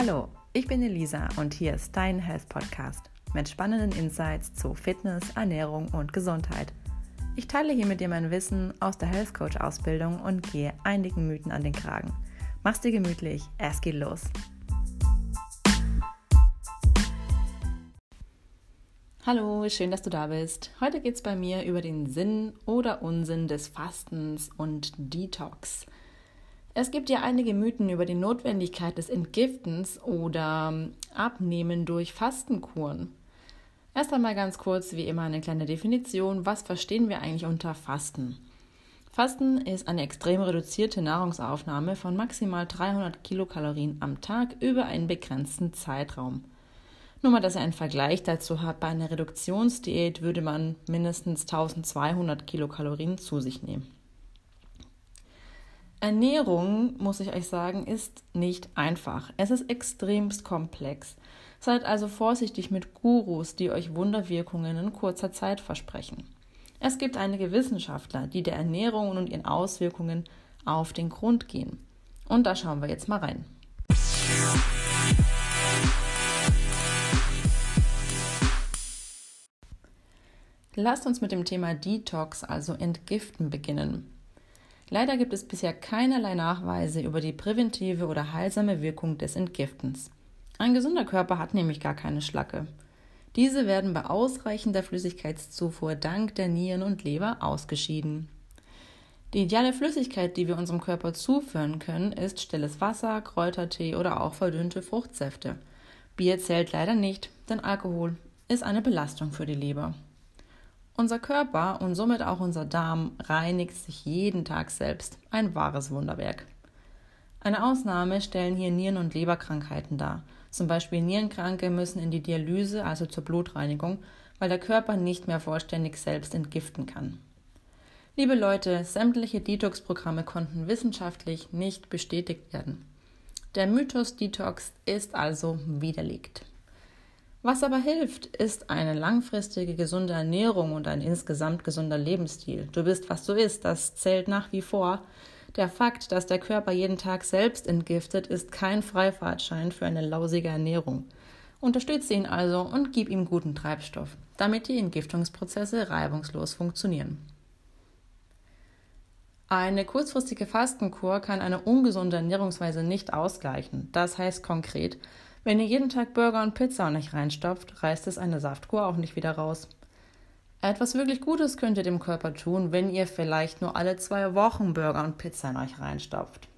Hallo, ich bin Elisa und hier ist dein Health Podcast mit spannenden Insights zu Fitness, Ernährung und Gesundheit. Ich teile hier mit dir mein Wissen aus der Health Coach Ausbildung und gehe einigen Mythen an den Kragen. Mach's dir gemütlich, es geht los. Hallo, schön, dass du da bist. Heute geht es bei mir über den Sinn oder Unsinn des Fastens und Detox. Es gibt ja einige Mythen über die Notwendigkeit des Entgiftens oder ähm, Abnehmen durch Fastenkuren. Erst einmal ganz kurz, wie immer, eine kleine Definition. Was verstehen wir eigentlich unter Fasten? Fasten ist eine extrem reduzierte Nahrungsaufnahme von maximal 300 Kilokalorien am Tag über einen begrenzten Zeitraum. Nur mal, dass ihr einen Vergleich dazu habt, bei einer Reduktionsdiät würde man mindestens 1200 Kilokalorien zu sich nehmen. Ernährung, muss ich euch sagen, ist nicht einfach. Es ist extremst komplex. Seid also vorsichtig mit Gurus, die euch Wunderwirkungen in kurzer Zeit versprechen. Es gibt einige Wissenschaftler, die der Ernährung und ihren Auswirkungen auf den Grund gehen. Und da schauen wir jetzt mal rein. Lasst uns mit dem Thema Detox, also Entgiften, beginnen. Leider gibt es bisher keinerlei Nachweise über die präventive oder heilsame Wirkung des Entgiftens. Ein gesunder Körper hat nämlich gar keine Schlacke. Diese werden bei ausreichender Flüssigkeitszufuhr dank der Nieren und Leber ausgeschieden. Die ideale Flüssigkeit, die wir unserem Körper zuführen können, ist stilles Wasser, Kräutertee oder auch verdünnte Fruchtsäfte. Bier zählt leider nicht, denn Alkohol ist eine Belastung für die Leber. Unser Körper und somit auch unser Darm reinigt sich jeden Tag selbst. Ein wahres Wunderwerk. Eine Ausnahme stellen hier Nieren- und Leberkrankheiten dar. Zum Beispiel Nierenkranke müssen in die Dialyse, also zur Blutreinigung, weil der Körper nicht mehr vollständig selbst entgiften kann. Liebe Leute, sämtliche Detox-Programme konnten wissenschaftlich nicht bestätigt werden. Der Mythos Detox ist also widerlegt. Was aber hilft, ist eine langfristige gesunde Ernährung und ein insgesamt gesunder Lebensstil. Du bist, was du isst, das zählt nach wie vor. Der Fakt, dass der Körper jeden Tag selbst entgiftet, ist kein Freifahrtschein für eine lausige Ernährung. Unterstütze ihn also und gib ihm guten Treibstoff, damit die Entgiftungsprozesse reibungslos funktionieren. Eine kurzfristige Fastenkur kann eine ungesunde Ernährungsweise nicht ausgleichen. Das heißt konkret, wenn ihr jeden Tag Burger und Pizza nicht reinstopft, reißt es eine Saftkur auch nicht wieder raus. Etwas wirklich Gutes könnt ihr dem Körper tun, wenn ihr vielleicht nur alle zwei Wochen Burger und Pizza in euch reinstopft.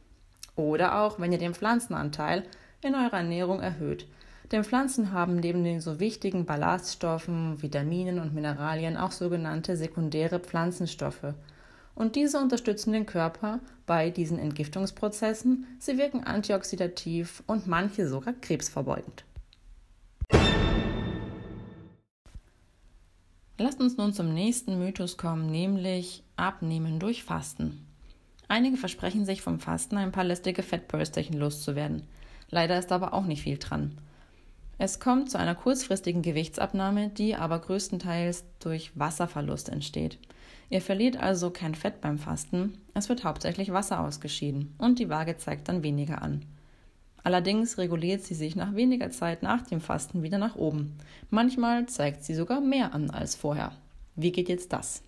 Oder auch, wenn ihr den Pflanzenanteil in eurer Ernährung erhöht. Denn Pflanzen haben neben den so wichtigen Ballaststoffen, Vitaminen und Mineralien auch sogenannte sekundäre Pflanzenstoffe, und diese unterstützen den Körper bei diesen Entgiftungsprozessen. Sie wirken antioxidativ und manche sogar krebsverbeugend. Lasst uns nun zum nächsten Mythos kommen, nämlich Abnehmen durch Fasten. Einige versprechen sich vom Fasten ein paar lästige Fettbürsterchen loszuwerden. Leider ist aber auch nicht viel dran. Es kommt zu einer kurzfristigen Gewichtsabnahme, die aber größtenteils durch Wasserverlust entsteht. Ihr verliert also kein Fett beim Fasten, es wird hauptsächlich Wasser ausgeschieden und die Waage zeigt dann weniger an. Allerdings reguliert sie sich nach weniger Zeit nach dem Fasten wieder nach oben. Manchmal zeigt sie sogar mehr an als vorher. Wie geht jetzt das?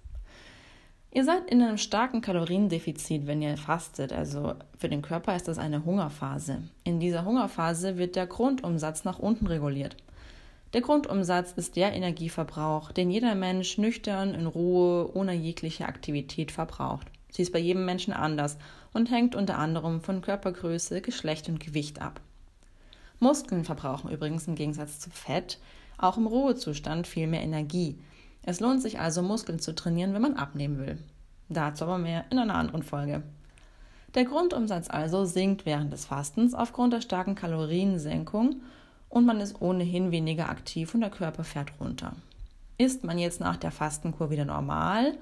Ihr seid in einem starken Kaloriendefizit, wenn ihr fastet. Also für den Körper ist das eine Hungerphase. In dieser Hungerphase wird der Grundumsatz nach unten reguliert. Der Grundumsatz ist der Energieverbrauch, den jeder Mensch nüchtern, in Ruhe, ohne jegliche Aktivität verbraucht. Sie ist bei jedem Menschen anders und hängt unter anderem von Körpergröße, Geschlecht und Gewicht ab. Muskeln verbrauchen übrigens im Gegensatz zu Fett auch im Ruhezustand viel mehr Energie. Es lohnt sich also, Muskeln zu trainieren, wenn man abnehmen will. Dazu aber mehr in einer anderen Folge. Der Grundumsatz also sinkt während des Fastens aufgrund der starken Kaloriensenkung und man ist ohnehin weniger aktiv und der Körper fährt runter. Ist man jetzt nach der Fastenkur wieder normal,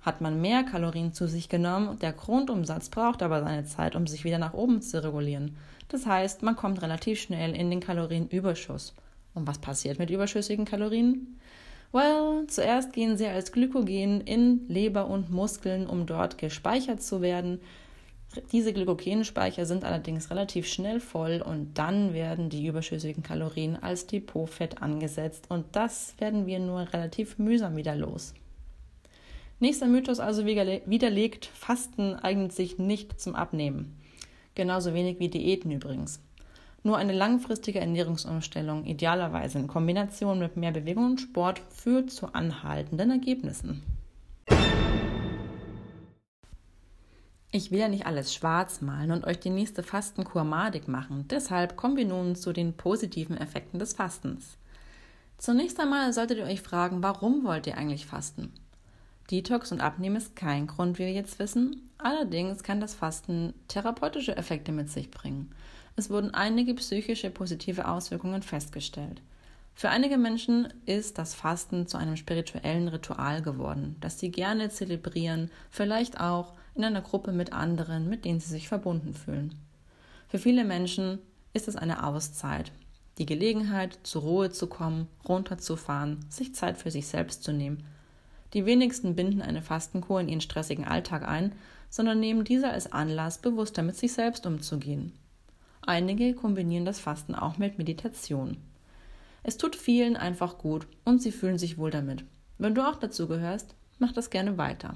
hat man mehr Kalorien zu sich genommen, der Grundumsatz braucht aber seine Zeit, um sich wieder nach oben zu regulieren. Das heißt, man kommt relativ schnell in den Kalorienüberschuss. Und was passiert mit überschüssigen Kalorien? Well, zuerst gehen sie als Glykogen in Leber und Muskeln, um dort gespeichert zu werden. Diese Glykogenspeicher sind allerdings relativ schnell voll und dann werden die überschüssigen Kalorien als Depotfett angesetzt und das werden wir nur relativ mühsam wieder los. Nächster Mythos also widerlegt, Fasten eignet sich nicht zum Abnehmen. Genauso wenig wie Diäten übrigens. Nur eine langfristige Ernährungsumstellung, idealerweise in Kombination mit mehr Bewegung und Sport, führt zu anhaltenden Ergebnissen. Ich will ja nicht alles schwarz malen und euch die nächste Fastenkur madig machen. Deshalb kommen wir nun zu den positiven Effekten des Fastens. Zunächst einmal solltet ihr euch fragen, warum wollt ihr eigentlich fasten? Detox und Abnehmen ist kein Grund, wie wir jetzt wissen. Allerdings kann das Fasten therapeutische Effekte mit sich bringen. Es wurden einige psychische positive Auswirkungen festgestellt. Für einige Menschen ist das Fasten zu einem spirituellen Ritual geworden, das sie gerne zelebrieren, vielleicht auch in einer Gruppe mit anderen, mit denen sie sich verbunden fühlen. Für viele Menschen ist es eine Auszeit, die Gelegenheit, zur Ruhe zu kommen, runterzufahren, sich Zeit für sich selbst zu nehmen. Die wenigsten binden eine Fastenkur in ihren stressigen Alltag ein, sondern nehmen diese als Anlass, bewusster mit sich selbst umzugehen. Einige kombinieren das Fasten auch mit Meditation. Es tut vielen einfach gut und sie fühlen sich wohl damit. Wenn du auch dazu gehörst, mach das gerne weiter.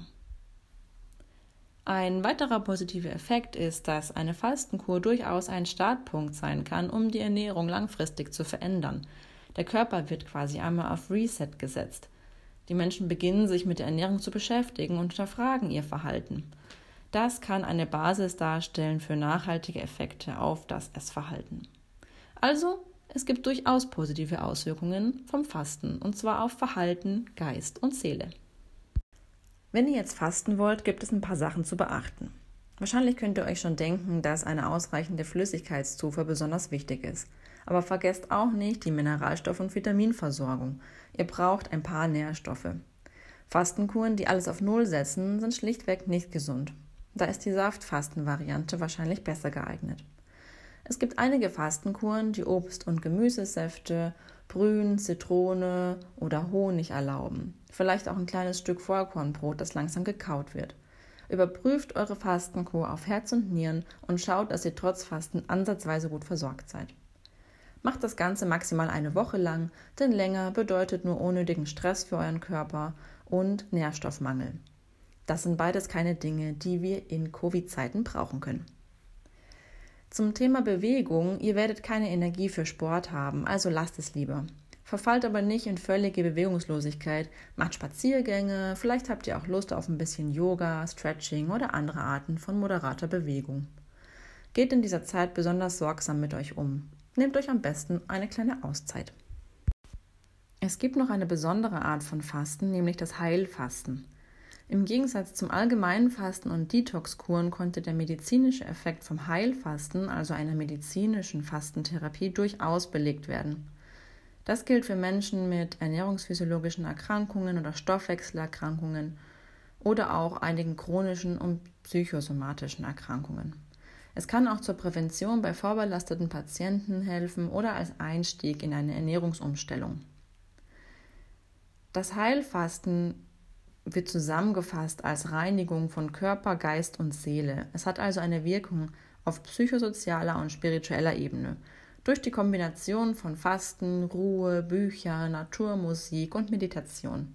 Ein weiterer positiver Effekt ist, dass eine Fastenkur durchaus ein Startpunkt sein kann, um die Ernährung langfristig zu verändern. Der Körper wird quasi einmal auf Reset gesetzt. Die Menschen beginnen sich mit der Ernährung zu beschäftigen und hinterfragen ihr Verhalten. Das kann eine Basis darstellen für nachhaltige Effekte auf das Essverhalten. Also, es gibt durchaus positive Auswirkungen vom Fasten, und zwar auf Verhalten, Geist und Seele. Wenn ihr jetzt fasten wollt, gibt es ein paar Sachen zu beachten. Wahrscheinlich könnt ihr euch schon denken, dass eine ausreichende Flüssigkeitszufuhr besonders wichtig ist. Aber vergesst auch nicht die Mineralstoff- und Vitaminversorgung. Ihr braucht ein paar Nährstoffe. Fastenkuren, die alles auf Null setzen, sind schlichtweg nicht gesund. Da ist die Saftfastenvariante wahrscheinlich besser geeignet. Es gibt einige Fastenkuren, die Obst- und Gemüsesäfte, Brühen, Zitrone oder Honig erlauben. Vielleicht auch ein kleines Stück Vollkornbrot, das langsam gekaut wird. Überprüft eure Fastenkur auf Herz und Nieren und schaut, dass ihr trotz Fasten ansatzweise gut versorgt seid. Macht das Ganze maximal eine Woche lang, denn länger bedeutet nur unnötigen Stress für euren Körper und Nährstoffmangel. Das sind beides keine Dinge, die wir in Covid-Zeiten brauchen können. Zum Thema Bewegung, ihr werdet keine Energie für Sport haben, also lasst es lieber. Verfallt aber nicht in völlige Bewegungslosigkeit, macht Spaziergänge, vielleicht habt ihr auch Lust auf ein bisschen Yoga, Stretching oder andere Arten von moderater Bewegung. Geht in dieser Zeit besonders sorgsam mit euch um. Nehmt euch am besten eine kleine Auszeit. Es gibt noch eine besondere Art von Fasten, nämlich das Heilfasten. Im Gegensatz zum allgemeinen Fasten und Detoxkuren konnte der medizinische Effekt vom Heilfasten, also einer medizinischen Fastentherapie, durchaus belegt werden. Das gilt für Menschen mit ernährungsphysiologischen Erkrankungen oder Stoffwechselerkrankungen oder auch einigen chronischen und psychosomatischen Erkrankungen. Es kann auch zur Prävention bei vorbelasteten Patienten helfen oder als Einstieg in eine Ernährungsumstellung. Das Heilfasten wird zusammengefasst als Reinigung von Körper, Geist und Seele. Es hat also eine Wirkung auf psychosozialer und spiritueller Ebene. Durch die Kombination von Fasten, Ruhe, Bücher, Naturmusik und Meditation.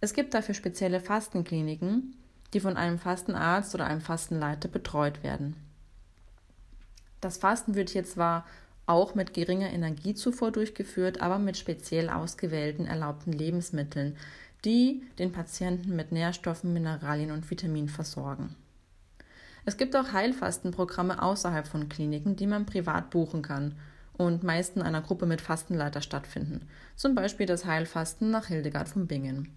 Es gibt dafür spezielle Fastenkliniken, die von einem Fastenarzt oder einem Fastenleiter betreut werden. Das Fasten wird hier zwar auch mit geringer Energiezufuhr durchgeführt, aber mit speziell ausgewählten erlaubten Lebensmitteln, die den Patienten mit Nährstoffen, Mineralien und Vitaminen versorgen. Es gibt auch Heilfastenprogramme außerhalb von Kliniken, die man privat buchen kann und meist in einer Gruppe mit Fastenleiter stattfinden, zum Beispiel das Heilfasten nach Hildegard von Bingen.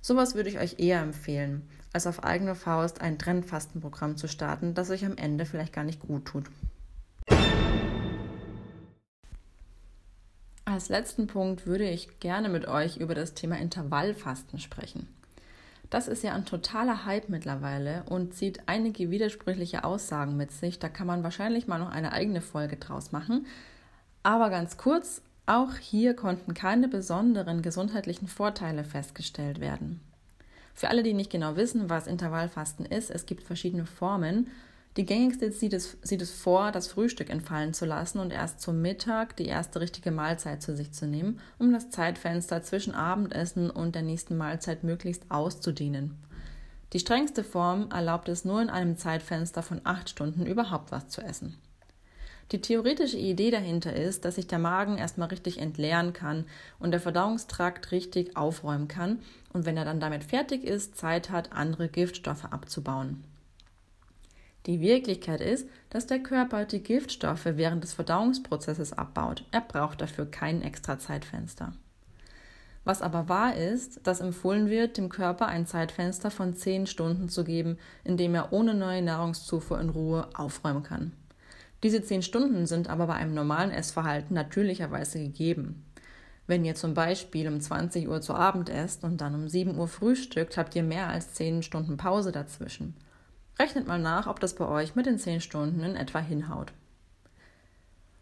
Sowas würde ich euch eher empfehlen, als auf eigene Faust ein Trendfastenprogramm zu starten, das euch am Ende vielleicht gar nicht gut tut. Als letzten Punkt würde ich gerne mit euch über das Thema Intervallfasten sprechen. Das ist ja ein totaler Hype mittlerweile und zieht einige widersprüchliche Aussagen mit sich. Da kann man wahrscheinlich mal noch eine eigene Folge draus machen. Aber ganz kurz, auch hier konnten keine besonderen gesundheitlichen Vorteile festgestellt werden. Für alle, die nicht genau wissen, was Intervallfasten ist, es gibt verschiedene Formen Die gängigste sieht es, sieht es vor, das Frühstück entfallen zu lassen und erst zum Mittag die erste richtige Mahlzeit zu sich zu nehmen, um das Zeitfenster zwischen Abendessen und der nächsten Mahlzeit möglichst auszudehnen. Die strengste Form erlaubt es nur in einem Zeitfenster von acht Stunden überhaupt was zu essen. Die theoretische Idee dahinter ist, dass sich der Magen erstmal richtig entleeren kann und der Verdauungstrakt richtig aufräumen kann und wenn er dann damit fertig ist, Zeit hat, andere Giftstoffe abzubauen. Die Wirklichkeit ist, dass der Körper die Giftstoffe während des Verdauungsprozesses abbaut. Er braucht dafür kein extra Zeitfenster. Was aber wahr ist, dass empfohlen wird, dem Körper ein Zeitfenster von 10 Stunden zu geben, in dem er ohne neue Nahrungszufuhr in Ruhe aufräumen kann. Diese 10 Stunden sind aber bei einem normalen Essverhalten natürlicherweise gegeben. Wenn ihr zum Beispiel um 20 Uhr zu Abend esst und dann um 7 Uhr frühstückt, habt ihr mehr als 10 Stunden Pause dazwischen. Rechnet mal nach, ob das bei euch mit den 10 Stunden in etwa hinhaut.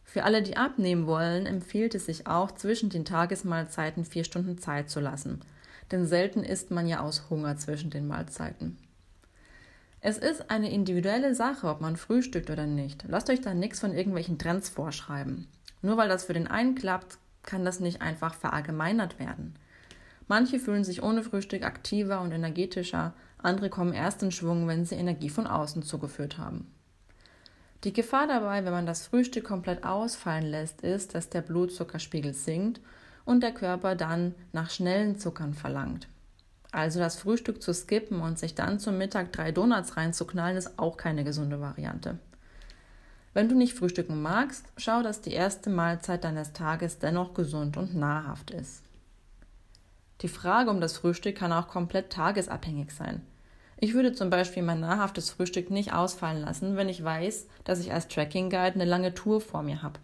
Für alle, die abnehmen wollen, empfiehlt es sich auch, zwischen den Tagesmahlzeiten 4 Stunden Zeit zu lassen. Denn selten isst man ja aus Hunger zwischen den Mahlzeiten. Es ist eine individuelle Sache, ob man frühstückt oder nicht. Lasst euch da nichts von irgendwelchen Trends vorschreiben. Nur weil das für den einen klappt, kann das nicht einfach verallgemeinert werden. Manche fühlen sich ohne Frühstück aktiver und energetischer, andere kommen erst in Schwung, wenn sie Energie von außen zugeführt haben. Die Gefahr dabei, wenn man das Frühstück komplett ausfallen lässt, ist, dass der Blutzuckerspiegel sinkt und der Körper dann nach schnellen Zuckern verlangt. Also das Frühstück zu skippen und sich dann zum Mittag drei Donuts reinzuknallen, ist auch keine gesunde Variante. Wenn du nicht frühstücken magst, schau, dass die erste Mahlzeit deines Tages dennoch gesund und nahrhaft ist. Die Frage um das Frühstück kann auch komplett tagesabhängig sein. Ich würde zum Beispiel mein nahrhaftes Frühstück nicht ausfallen lassen, wenn ich weiß, dass ich als Tracking Guide eine lange Tour vor mir habe.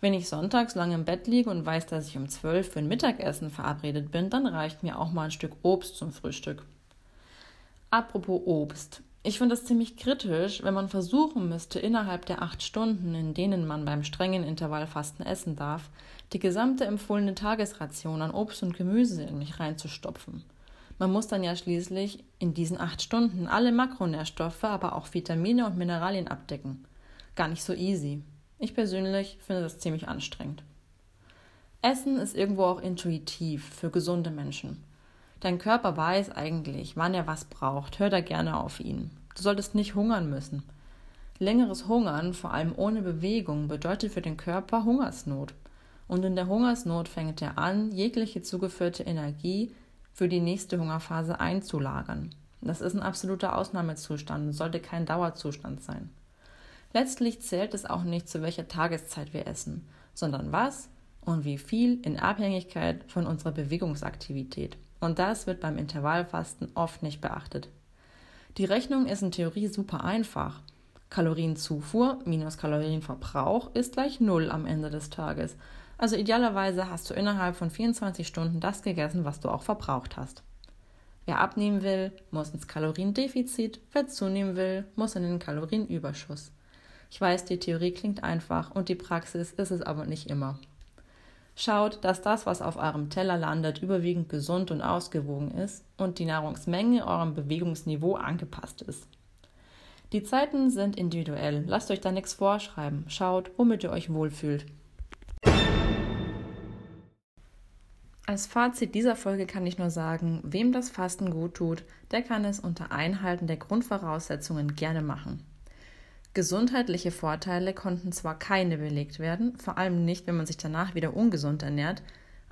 Wenn ich sonntags lange im Bett liege und weiß, dass ich um zwölf für ein Mittagessen verabredet bin, dann reicht mir auch mal ein Stück Obst zum Frühstück. Apropos Obst. Ich finde es ziemlich kritisch, wenn man versuchen müsste, innerhalb der acht Stunden, in denen man beim strengen Intervallfasten essen darf, die gesamte empfohlene Tagesration an Obst und Gemüse in mich reinzustopfen. Man muss dann ja schließlich in diesen acht Stunden alle Makronährstoffe, aber auch Vitamine und Mineralien abdecken. Gar nicht so easy. Ich persönlich finde das ziemlich anstrengend. Essen ist irgendwo auch intuitiv für gesunde Menschen. Dein Körper weiß eigentlich, wann er was braucht. Hör da gerne auf ihn. Du solltest nicht hungern müssen. Längeres Hungern, vor allem ohne Bewegung, bedeutet für den Körper Hungersnot. Und in der Hungersnot fängt er an, jegliche zugeführte Energie für die nächste Hungerphase einzulagern. Das ist ein absoluter Ausnahmezustand und sollte kein Dauerzustand sein. Letztlich zählt es auch nicht, zu welcher Tageszeit wir essen, sondern was und wie viel in Abhängigkeit von unserer Bewegungsaktivität. Und das wird beim Intervallfasten oft nicht beachtet. Die Rechnung ist in Theorie super einfach. Kalorienzufuhr minus Kalorienverbrauch ist gleich Null am Ende des Tages. Also idealerweise hast du innerhalb von 24 Stunden das gegessen, was du auch verbraucht hast. Wer abnehmen will, muss ins Kaloriendefizit, wer zunehmen will, muss in den Kalorienüberschuss. Ich weiß, die Theorie klingt einfach und die Praxis ist es aber nicht immer. Schaut, dass das, was auf eurem Teller landet, überwiegend gesund und ausgewogen ist und die Nahrungsmenge eurem Bewegungsniveau angepasst ist. Die Zeiten sind individuell, lasst euch da nichts vorschreiben, schaut, womit ihr euch wohlfühlt. Als Fazit dieser Folge kann ich nur sagen, wem das Fasten gut tut, der kann es unter Einhalten der Grundvoraussetzungen gerne machen. Gesundheitliche Vorteile konnten zwar keine belegt werden, vor allem nicht, wenn man sich danach wieder ungesund ernährt,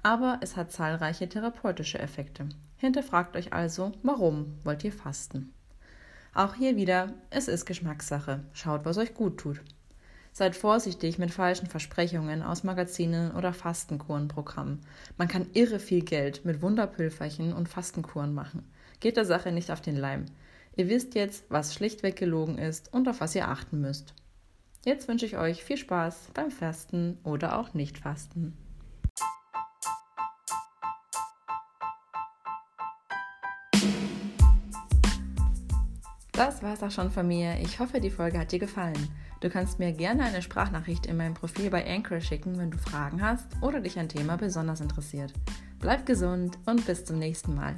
aber es hat zahlreiche therapeutische Effekte. Hinterfragt euch also, warum wollt ihr fasten? Auch hier wieder, es ist Geschmackssache. Schaut, was euch gut tut. Seid vorsichtig mit falschen Versprechungen aus Magazinen oder Fastenkurenprogrammen. Man kann irre viel Geld mit Wunderpülferchen und Fastenkuren machen. Geht der Sache nicht auf den Leim. Ihr wisst jetzt, was schlichtweg gelogen ist und auf was ihr achten müsst. Jetzt wünsche ich euch viel Spaß beim Fasten oder auch Nicht-Fasten. Das war's auch schon von mir. Ich hoffe, die Folge hat dir gefallen. Du kannst mir gerne eine Sprachnachricht in meinem Profil bei Anchor schicken, wenn du Fragen hast oder dich ein Thema besonders interessiert. Bleib gesund und bis zum nächsten Mal.